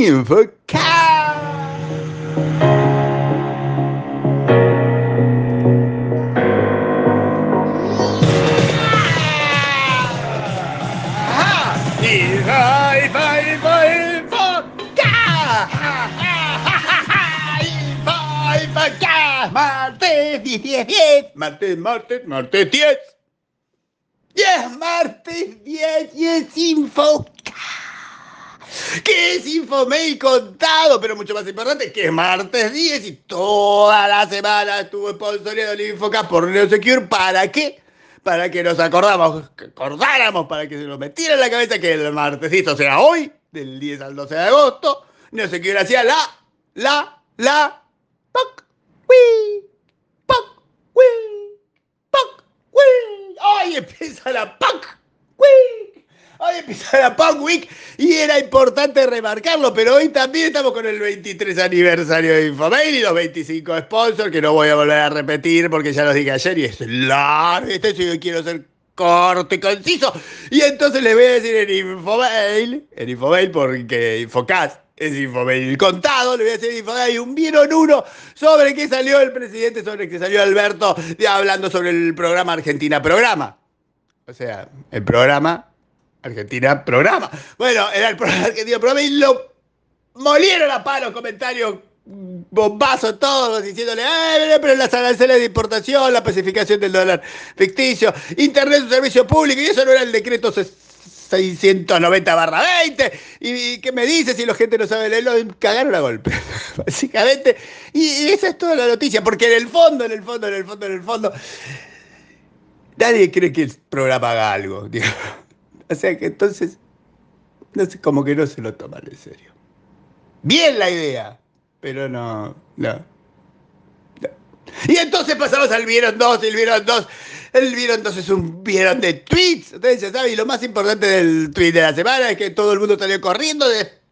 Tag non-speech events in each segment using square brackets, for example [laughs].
Infocast. Martes 10, 10, 10. Martes, martes, martes 10. 10, martes 10 y es Infocast. Que es Infomail contado, pero mucho más importante, que es martes 10 y toda la semana estuvo sponsoreado el Infocast por Neosecure. ¿Para qué? Para que nos acordamos, que acordáramos, para que se nos metiera en la cabeza que el martesito, o sea, hoy, del 10 al 12 de agosto, Neosecure hacía la, la, la, poc, wi, poc, wi, poc, wi. Hoy empieza la poc. Hoy empieza la Week y era importante remarcarlo, pero hoy también estamos con el 23 aniversario de Infomail y los 25 sponsors, que no voy a volver a repetir porque ya los dije ayer y es largo. Este yo quiero ser corto y conciso. Y entonces les voy a decir en Infomail, en Infomail porque Infocast es Infomail contado, le voy a decir en Infomail un vieron uno sobre qué salió el presidente, sobre qué salió Alberto, hablando sobre el programa Argentina Programa. O sea, el programa Argentina Programa. Bueno, era el programa Argentina Programa y lo molieron a palos comentarios bombazos todos diciéndole, eh, pero las aranceles de importación, la pacificación del dólar ficticio, Internet un servicio público, y eso no era el decreto 690 barra 20, y, qué me dice si la gente no sabe leerlo, cagaron a golpe, [laughs] básicamente, y, y esa es toda la noticia, porque en el fondo, en el fondo, en el fondo, en el fondo, nadie cree que el programa haga algo, digo. [laughs] O sea que entonces, no sé, como que no se lo toman en serio. Bien la idea, pero no, no. no. Y entonces pasamos al Vieron 2, el Vieron 2. El Vieron 2 es un Vieron de tweets. Ustedes ya saben, y lo más importante del tweet de la semana es que todo el mundo salió corriendo de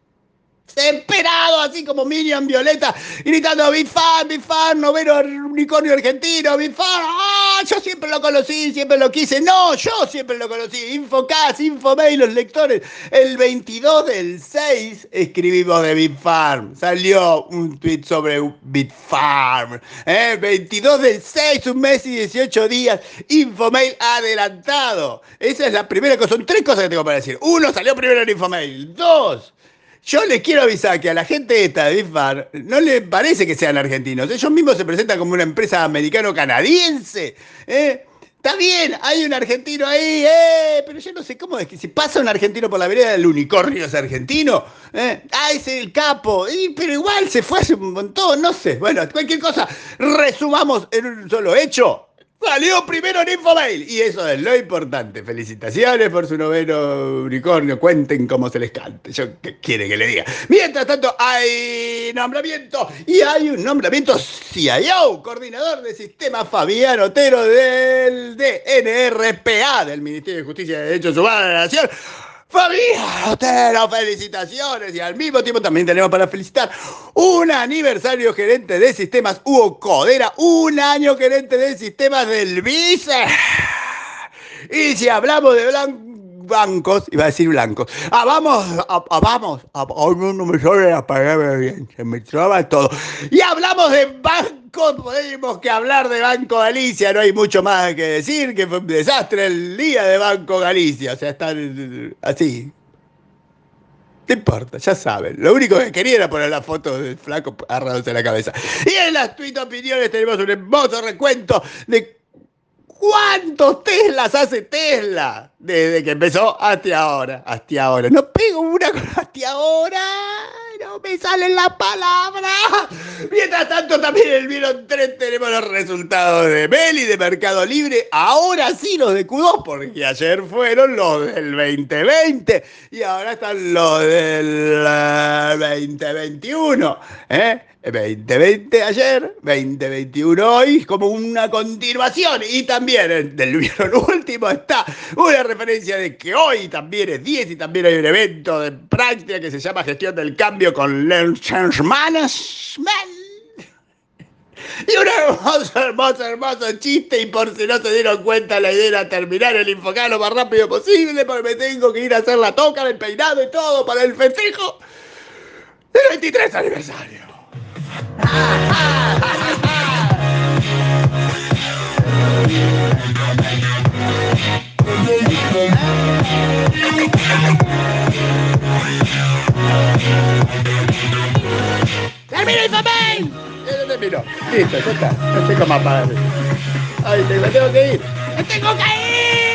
Desesperado, así como Miriam Violeta, gritando Big Fan, Big Fan, noveno unicornio argentino, Big Fan, ¡ah! Yo siempre lo conocí, siempre lo quise. No, yo siempre lo conocí. Infocast, Infomail, los lectores. El 22 del 6 escribimos de Big Farm. Salió un tweet sobre Big Farm. ¿eh? 22 del 6, un mes y 18 días. Infomail adelantado. Esa es la primera cosa. Son tres cosas que tengo para decir. Uno, salió primero en Infomail. Dos, yo les quiero avisar que a la gente esta de Bifar no le parece que sean argentinos. Ellos mismos se presentan como una empresa americano-canadiense. ¿eh? Está bien, hay un argentino ahí, eh, pero yo no sé cómo es que si pasa un argentino por la vereda, el unicornio es argentino. ¿eh? Ah, es el capo. Pero igual se fue hace un montón, no sé. Bueno, cualquier cosa, resumamos en un solo hecho. Salió primero en Infomail. Y eso es lo importante. Felicitaciones por su noveno unicornio. Cuenten cómo se les cante. Yo qué quiere que le diga. Mientras tanto, hay nombramiento. Y hay un nombramiento CIO, coordinador de sistema Fabián Otero del DNRPA, del Ministerio de Justicia y Derechos Humanos de la Nación. Fabián Otero, felicitaciones. Y al mismo tiempo también tenemos para felicitar un aniversario gerente de sistemas Hugo Codera, un año gerente de sistemas del Vice. Y si hablamos de bancos, iba a decir blancos, ah, vamos, ah, ah, ah, no me sale la palabra bien, se me traba todo. Y hablamos de bancos, podemos que hablar de Banco Galicia, no hay mucho más que decir, que fue un desastre el día de Banco Galicia, o sea, están así. No importa, ya saben. Lo único que quería era poner la foto del flaco agarrándose la cabeza. Y en las tweet opiniones tenemos un hermoso recuento de ¿Cuántos Teslas hace Tesla? Desde que empezó hasta ahora. Hasta ahora. No pego una con hasta ahora. Me salen las palabras. Mientras tanto, también en el Vieron 3 tenemos los resultados de Meli, de Mercado Libre. Ahora sí los de Q2, porque ayer fueron los del 2020 y ahora están los del uh, 2021. ¿eh? 2020 ayer, 2021 hoy, como una continuación. Y también del vieron último está una referencia de que hoy también es 10 y también hay un evento de práctica que se llama Gestión del Cambio con Learn Change Management. Y un hermoso, hermoso, hermoso chiste. Y por si no se dieron cuenta, la idea era terminar el Infocá lo más rápido posible, porque me tengo que ir a hacer la toca, el peinado y todo para el festejo. del 23 aniversario. ¡Termino Infomail! Eh, termino. Listo, ya está. No sé cómo apagar. Ay, te- me tengo que ir. ¡Me tengo que ir!